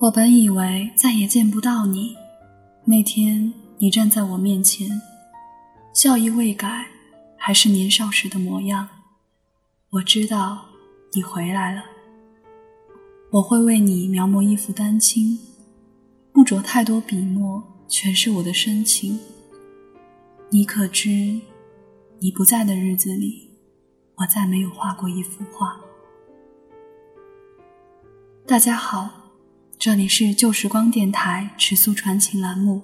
我本以为再也见不到你，那天你站在我面前，笑意未改，还是年少时的模样。我知道你回来了，我会为你描摹一幅丹青，不着太多笔墨，全是我的深情。你可知，你不在的日子里，我再没有画过一幅画。大家好。这里是旧时光电台尺素传情栏目，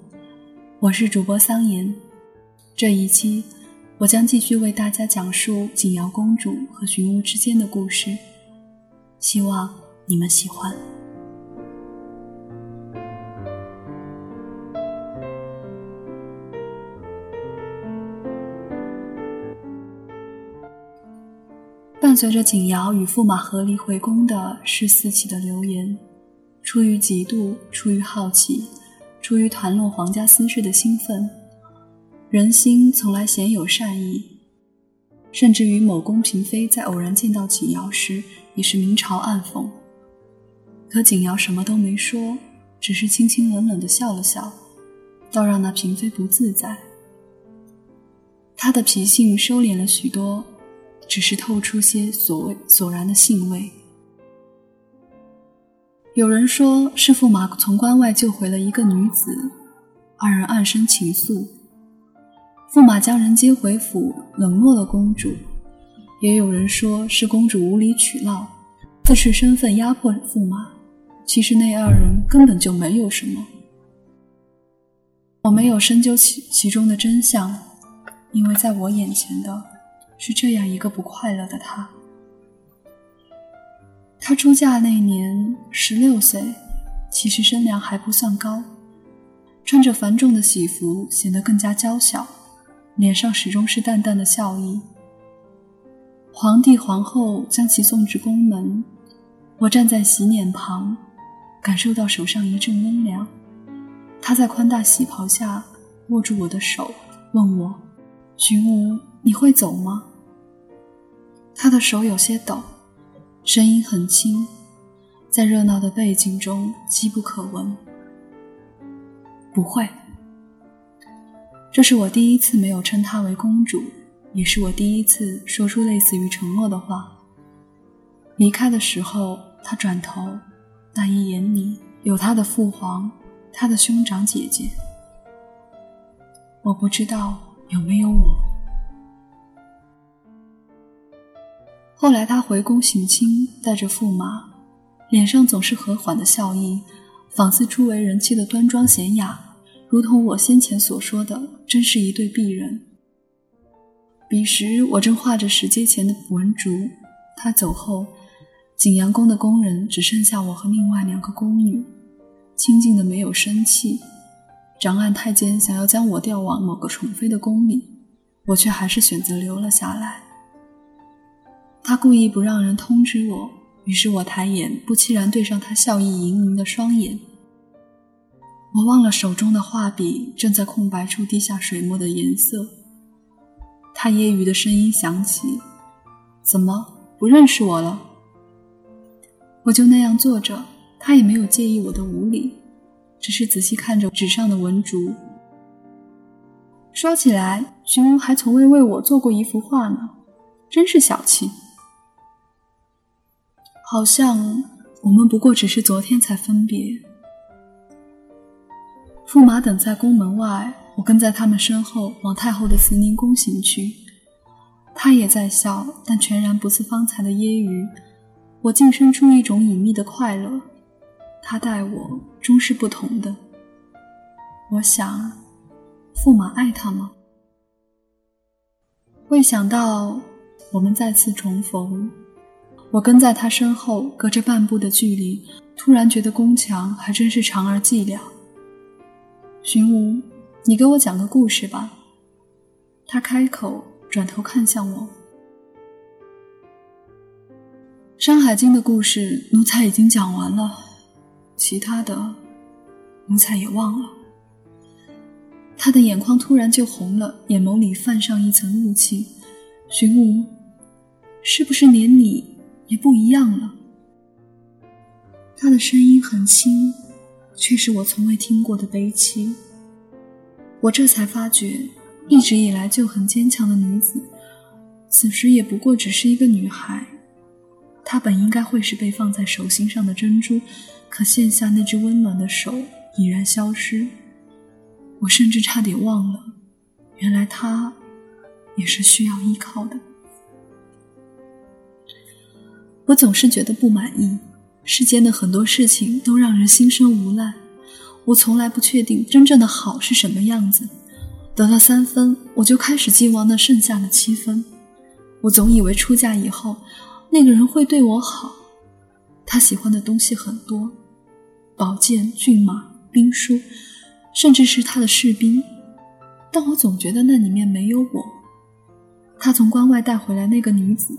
我是主播桑言。这一期，我将继续为大家讲述景瑶公主和寻乌之间的故事，希望你们喜欢。伴随着景瑶与驸马和离回宫的是四起的流言。出于嫉妒，出于好奇，出于谈论皇家私事的兴奋，人心从来鲜有善意。甚至于某宫嫔妃在偶然见到景瑶时，也是明嘲暗讽。可景瑶什么都没说，只是轻轻冷冷地笑了笑，倒让那嫔妃不自在。她的脾性收敛了许多，只是透出些所谓索然的兴味。有人说是驸马从关外救回了一个女子，二人暗生情愫。驸马将人接回府，冷落了公主。也有人说是公主无理取闹，自恃身份压迫驸马。其实那二人根本就没有什么。我没有深究其其中的真相，因为在我眼前的是这样一个不快乐的他。她出嫁那年十六岁，其实身量还不算高，穿着繁重的喜服，显得更加娇小，脸上始终是淡淡的笑意。皇帝皇后将其送至宫门，我站在洗脸旁，感受到手上一阵温凉。他在宽大喜袍下握住我的手，问我：“寻武，你会走吗？”他的手有些抖。声音很轻，在热闹的背景中机不可闻。不会，这是我第一次没有称她为公主，也是我第一次说出类似于承诺的话。离开的时候，她转头，那一眼里有她的父皇，她的兄长姐姐。我不知道有没有我。后来他回宫省亲，带着驸马，脸上总是和缓的笑意，仿似初为人妻的端庄娴雅，如同我先前所说的，真是一对璧人。彼时我正画着石阶前的文竹，他走后，景阳宫的宫人只剩下我和另外两个宫女，清静的没有生气。长安太监想要将我调往某个宠妃的宫里，我却还是选择留了下来。他故意不让人通知我，于是我抬眼不期然对上他笑意盈盈的双眼。我忘了手中的画笔正在空白处滴下水墨的颜色。他揶揄的声音响起：“怎么不认识我了？”我就那样坐着，他也没有介意我的无礼，只是仔细看着纸上的文竹。说起来，寻乌还从未为我做过一幅画呢，真是小气。好像我们不过只是昨天才分别。驸马等在宫门外，我跟在他们身后往太后的慈宁宫行去。他也在笑，但全然不似方才的揶揄。我竟生出一种隐秘的快乐。他待我终是不同的。我想，驸马爱他吗？未想到我们再次重逢。我跟在他身后，隔着半步的距离，突然觉得宫墙还真是长而寂寥。寻武，你给我讲个故事吧。他开口，转头看向我。《山海经》的故事，奴才已经讲完了，其他的，奴才也忘了。他的眼眶突然就红了，眼眸里泛上一层雾气。寻武，是不是连你？也不一样了。他的声音很轻，却是我从未听过的悲戚。我这才发觉，一直以来就很坚强的女子，此时也不过只是一个女孩。她本应该会是被放在手心上的珍珠，可现下那只温暖的手已然消失。我甚至差点忘了，原来她也是需要依靠的。我总是觉得不满意，世间的很多事情都让人心生无奈。我从来不确定真正的好是什么样子，得了三分，我就开始寄望那剩下的七分。我总以为出嫁以后，那个人会对我好，他喜欢的东西很多，宝剑、骏马、兵书，甚至是他的士兵，但我总觉得那里面没有我。他从关外带回来那个女子，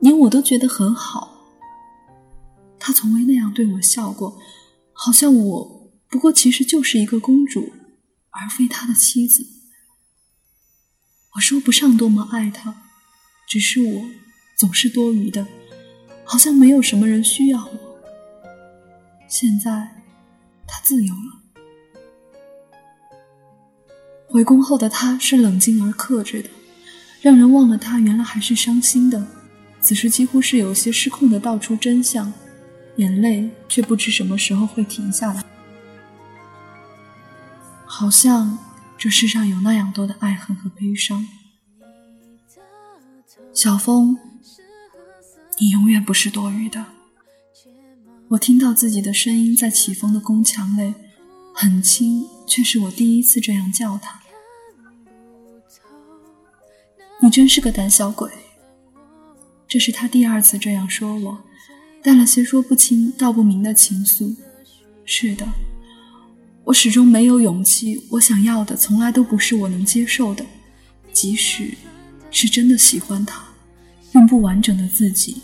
连我都觉得很好，他从未那样对我笑过，好像我。不过，其实就是一个公主，而非他的妻子。我说不上多么爱他，只是我总是多余的，好像没有什么人需要我。现在，他自由了。回宫后的他是冷静而克制的，让人忘了他原来还是伤心的。此时几乎是有些失控的道出真相，眼泪却不知什么时候会停下来。好像这世上有那样多的爱恨和悲伤，小风，你永远不是多余的。我听到自己的声音在起风的宫墙内，很轻，却是我第一次这样叫他。你真是个胆小鬼。这是他第二次这样说我，带了些说不清道不明的情愫。是的。我始终没有勇气，我想要的从来都不是我能接受的，即使是真的喜欢他，用不完整的自己，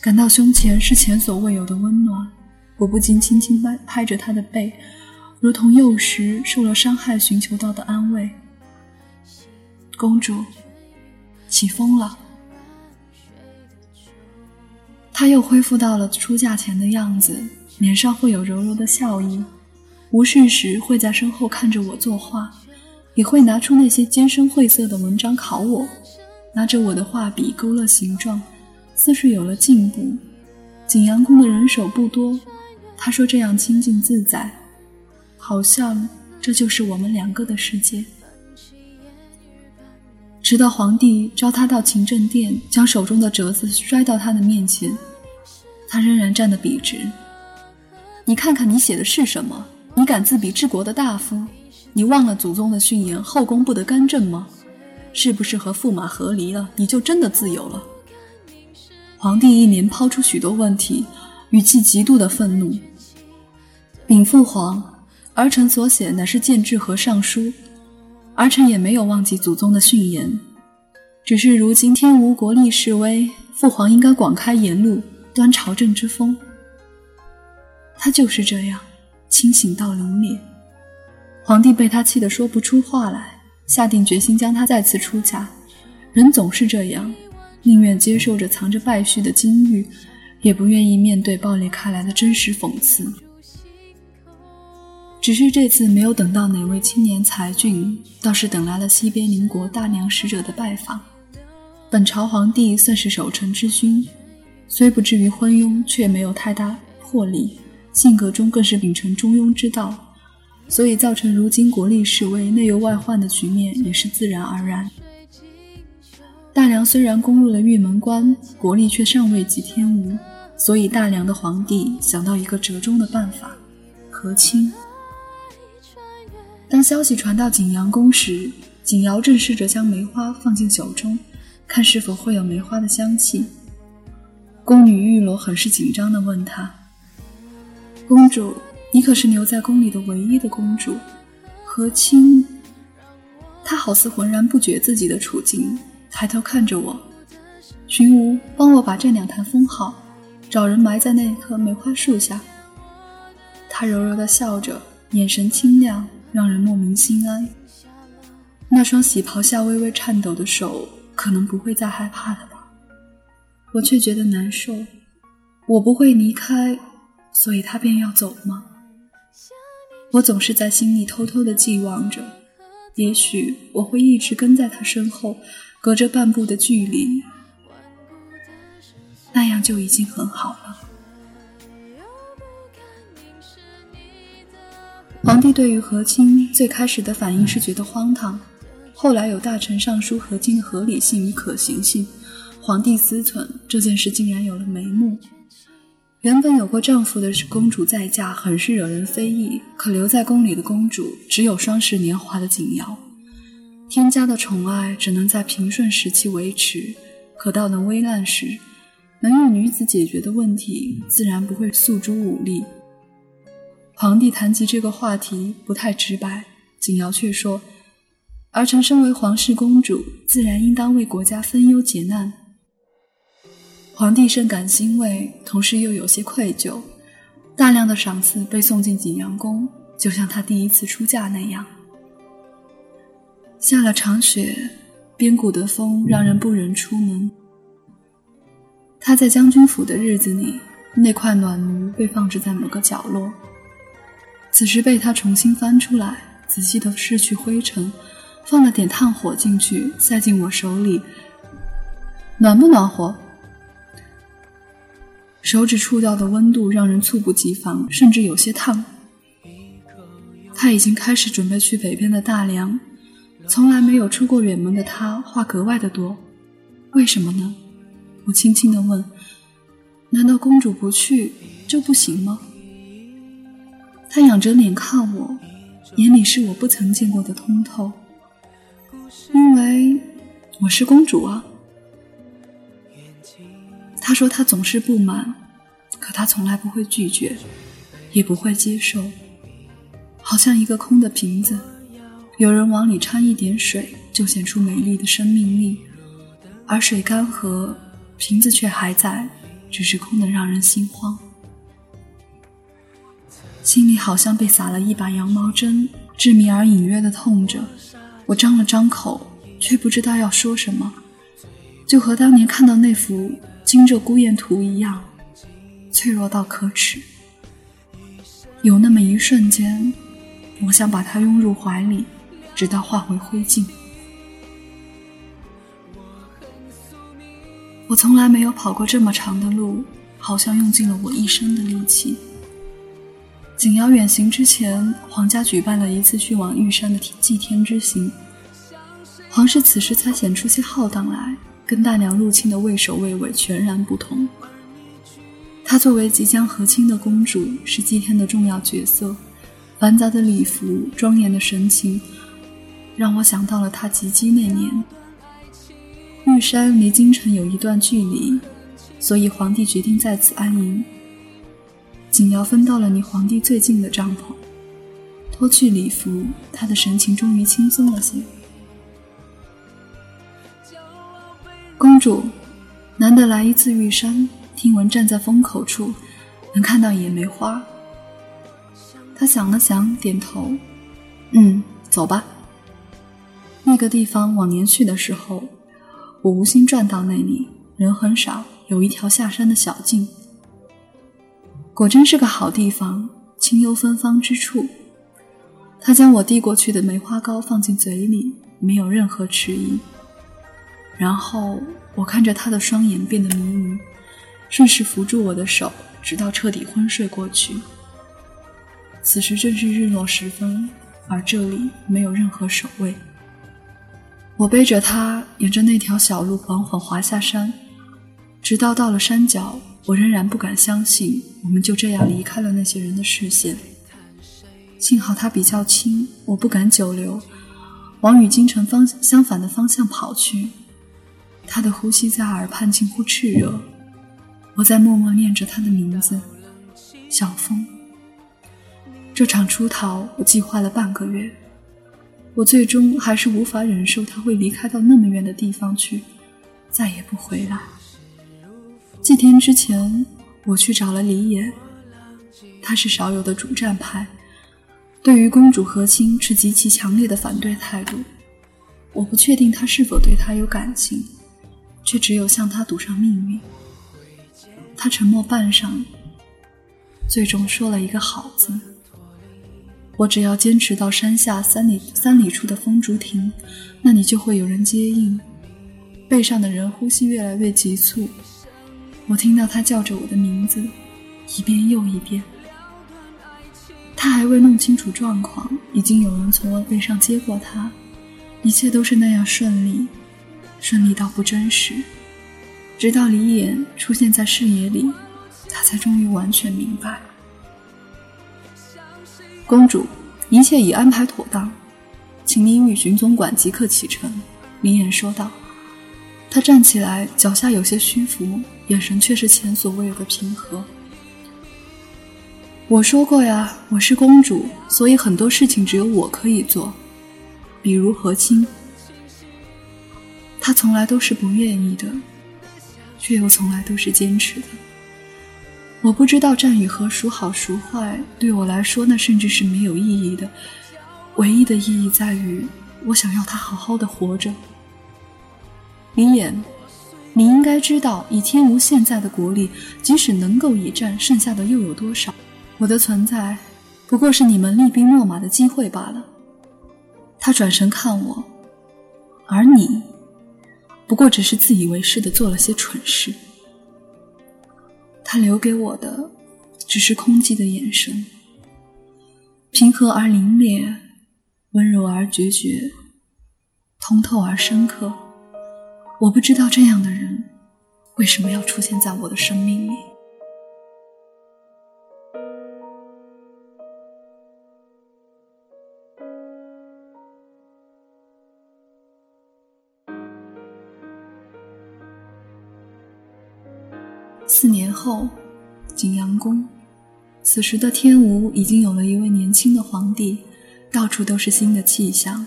感到胸前是前所未有的温暖，我不禁轻轻拍拍着他的背，如同幼时受了伤害寻求到的安慰。公主，起风了，他又恢复到了出嫁前的样子。脸上会有柔柔的笑意，无事时会在身后看着我作画，也会拿出那些艰深晦涩的文章考我，拿着我的画笔勾勒形状，似是有了进步。景阳宫的人手不多，他说这样清静自在，好像这就是我们两个的世界。直到皇帝召他到勤政殿，将手中的折子摔到他的面前，他仍然站得笔直。你看看你写的是什么？你敢自比治国的大夫？你忘了祖宗的训言，后宫不得干政吗？是不是和驸马和离了，你就真的自由了？皇帝一连抛出许多问题，语气极度的愤怒。禀父皇，儿臣所写乃是谏治和尚书，儿臣也没有忘记祖宗的训言，只是如今天无国力示威，父皇应该广开言路，端朝政之风。他就是这样，清醒到凌冽。皇帝被他气得说不出话来，下定决心将他再次出嫁。人总是这样，宁愿接受着藏着败絮的金玉，也不愿意面对爆裂开来的真实讽刺。只是这次没有等到哪位青年才俊，倒是等来了西边邻国大梁使者的拜访。本朝皇帝算是守臣之君，虽不至于昏庸，却没有太大魄力。性格中更是秉承中庸之道，所以造成如今国力示威、内忧外患的局面也是自然而然。大梁虽然攻入了玉门关，国力却尚未及天吴，所以大梁的皇帝想到一个折中的办法——和亲。当消息传到景阳宫时，景瑶正试着将梅花放进酒中，看是否会有梅花的香气。宫女玉罗很是紧张地问他。公主，你可是留在宫里的唯一的公主，和亲。她好似浑然不觉自己的处境，抬头看着我。寻吾，帮我把这两坛封好，找人埋在那棵梅花树下。她柔柔地笑着，眼神清亮，让人莫名心安。那双喜袍下微微颤抖的手，可能不会再害怕了吧？我却觉得难受。我不会离开。所以他便要走吗？我总是在心里偷偷的寄望着，也许我会一直跟在他身后，隔着半步的距离，那样就已经很好了。皇帝对于和亲最开始的反应是觉得荒唐，后来有大臣上书和亲的合理性与可行性，皇帝思忖这件事竟然有了眉目。原本有过丈夫的公主再嫁，很是惹人非议。可留在宫里的公主只有双十年华的景瑶，天家的宠爱只能在平顺时期维持，可到了危难时，能用女子解决的问题，自然不会诉诸武力。皇帝谈及这个话题不太直白，景瑶却说：“儿臣身为皇室公主，自然应当为国家分忧解难。”皇帝深感欣慰，同时又有些愧疚。大量的赏赐被送进景阳宫，就像他第一次出嫁那样。下了场雪，边谷的风让人不忍出门。他在将军府的日子里，那块暖炉被放置在某个角落，此时被他重新翻出来，仔细的拭去灰尘，放了点炭火进去，塞进我手里。暖不暖和？手指触到的温度让人猝不及防，甚至有些烫。他已经开始准备去北边的大梁，从来没有出过远门的他话格外的多。为什么呢？我轻轻地问。难道公主不去就不行吗？他仰着脸看我，眼里是我不曾见过的通透。因为我是公主啊。他说他总是不满，可他从来不会拒绝，也不会接受，好像一个空的瓶子，有人往里掺一点水，就显出美丽的生命力，而水干涸，瓶子却还在，只是空的让人心慌。心里好像被撒了一把羊毛针，致命而隐约的痛着。我张了张口，却不知道要说什么，就和当年看到那幅。惊蛰孤雁图一样，脆弱到可耻。有那么一瞬间，我想把它拥入怀里，直到化为灰烬。我从来没有跑过这么长的路，好像用尽了我一生的力气。景瑶远行之前，皇家举办了一次去往玉山的祭天之行，皇室此时才显出些浩荡来。跟大娘入侵的畏首畏尾全然不同。她作为即将和亲的公主，是祭天的重要角色。繁杂的礼服，庄严的神情，让我想到了她及笄那年。玉山离京城有一段距离，所以皇帝决定在此安营。景瑶分到了离皇帝最近的帐篷，脱去礼服，她的神情终于轻松了些。公主，难得来一次玉山，听闻站在风口处能看到野梅花。她想了想，点头：“嗯，走吧。”那个地方往年去的时候，我无心转到那里，人很少，有一条下山的小径。果真是个好地方，清幽芬芳之处。他将我递过去的梅花糕放进嘴里，没有任何迟疑。然后我看着他的双眼变得迷离，顺势扶住我的手，直到彻底昏睡过去。此时正是日落时分，而这里没有任何守卫。我背着他沿着那条小路缓缓滑下山，直到到了山脚，我仍然不敢相信我们就这样离开了那些人的视线。幸好他比较轻，我不敢久留，往与京城方相反的方向跑去。他的呼吸在耳畔近乎炽热，我在默默念着他的名字，小风。这场出逃我计划了半个月，我最终还是无法忍受他会离开到那么远的地方去，再也不回来。祭天之前，我去找了李野，他是少有的主战派，对于公主和亲持极其强烈的反对态度。我不确定他是否对他有感情。却只有向他赌上命运。他沉默半晌，最终说了一个好字。我只要坚持到山下三里三里处的风竹亭，那里就会有人接应。背上的人呼吸越来越急促，我听到他叫着我的名字，一遍又一遍。他还未弄清楚状况，已经有人从我背上接过他，一切都是那样顺利，顺利到不真实。直到李眼出现在视野里，他才终于完全明白。公主，一切已安排妥当，请您与巡总管即刻启程。”李眼说道。他站起来，脚下有些虚浮，眼神却是前所未有的平和。我说过呀，我是公主，所以很多事情只有我可以做，比如和亲。他从来都是不愿意的，却又从来都是坚持的。我不知道战与和孰好孰坏，对我来说，那甚至是没有意义的。唯一的意义在于，我想要他好好的活着。林言，你应该知道，以天无现在的国力，即使能够一战，剩下的又有多少？我的存在，不过是你们厉兵秣马的机会罢了。他转身看我，而你，不过只是自以为是的做了些蠢事。他留给我的只是空寂的眼神，平和而凛冽，温柔而决绝，通透而深刻。我不知道这样的人为什么要出现在我的生命里。四年后，景阳宫，此时的天吴已经有了一位年轻的皇帝，到处都是新的气象，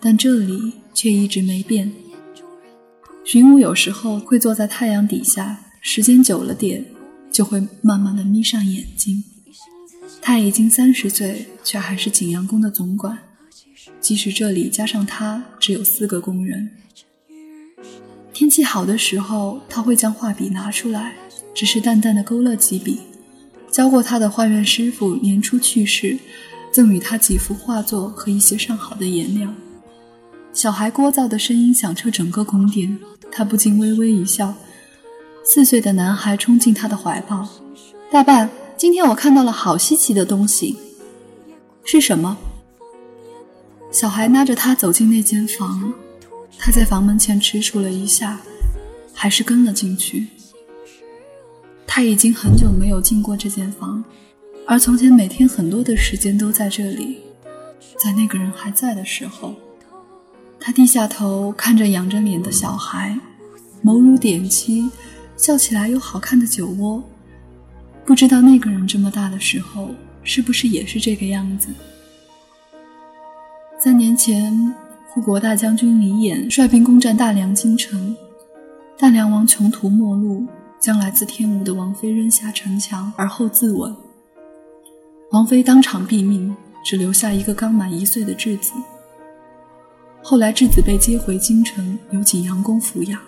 但这里却一直没变。荀武有时候会坐在太阳底下，时间久了点，就会慢慢的眯上眼睛。他已经三十岁，却还是景阳宫的总管，即使这里加上他只有四个工人。天气好的时候，他会将画笔拿出来，只是淡淡的勾勒几笔。教过他的画院师傅年初去世，赠予他几幅画作和一些上好的颜料。小孩聒噪的声音响彻整个宫殿，他不禁微微一笑。四岁的男孩冲进他的怀抱：“大伴，今天我看到了好稀奇的东西，是什么？”小孩拉着他走进那间房。他在房门前踟蹰了一下，还是跟了进去。他已经很久没有进过这间房，而从前每天很多的时间都在这里。在那个人还在的时候，他低下头看着仰着脸的小孩，眸如点漆，笑起来有好看的酒窝。不知道那个人这么大的时候，是不是也是这个样子？三年前。护国大将军李衍率兵攻占大梁京城，大梁王穷途末路，将来自天吴的王妃扔下城墙，而后自刎。王妃当场毙命，只留下一个刚满一岁的质子。后来质子被接回京城，由景阳宫抚养。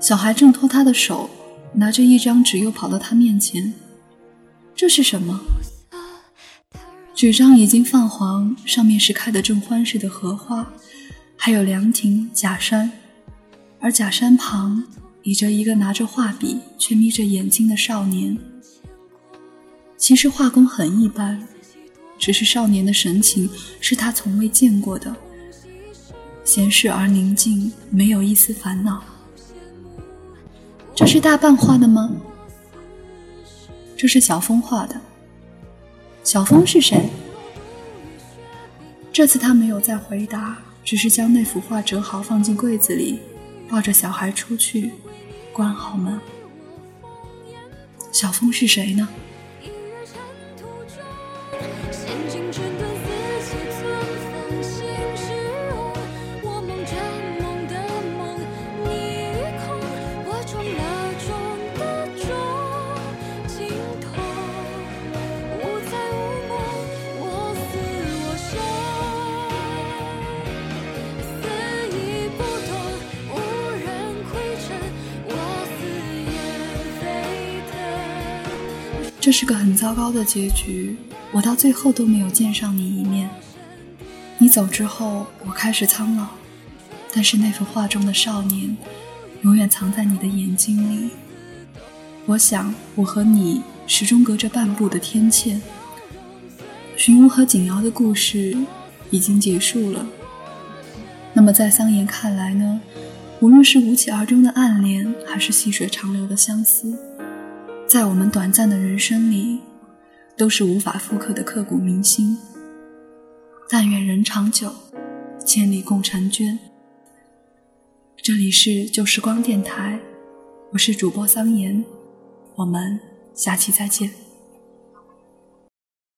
小孩挣脱他的手，拿着一张纸又跑到他面前，这是什么？纸张已经泛黄，上面是开得正欢实的荷花，还有凉亭、假山，而假山旁倚着一个拿着画笔却眯着眼睛的少年。其实画工很一般，只是少年的神情是他从未见过的，闲适而宁静，没有一丝烦恼。这是大半画的吗？这是小峰画的。小峰是谁？这次他没有再回答，只是将那幅画折好放进柜子里，抱着小孩出去，关好门。小峰是谁呢？是个很糟糕的结局，我到最后都没有见上你一面。你走之后，我开始苍老，但是那幅画中的少年，永远藏在你的眼睛里。我想，我和你始终隔着半步的天堑。荀武和景瑶的故事已经结束了。那么，在桑延看来呢？无论是无疾而终的暗恋，还是细水长流的相思，在我们短暂的人生里，都是无法复刻的刻骨铭心。但愿人长久，千里共婵娟。这里是旧时光电台，我是主播桑延，我们下期再见。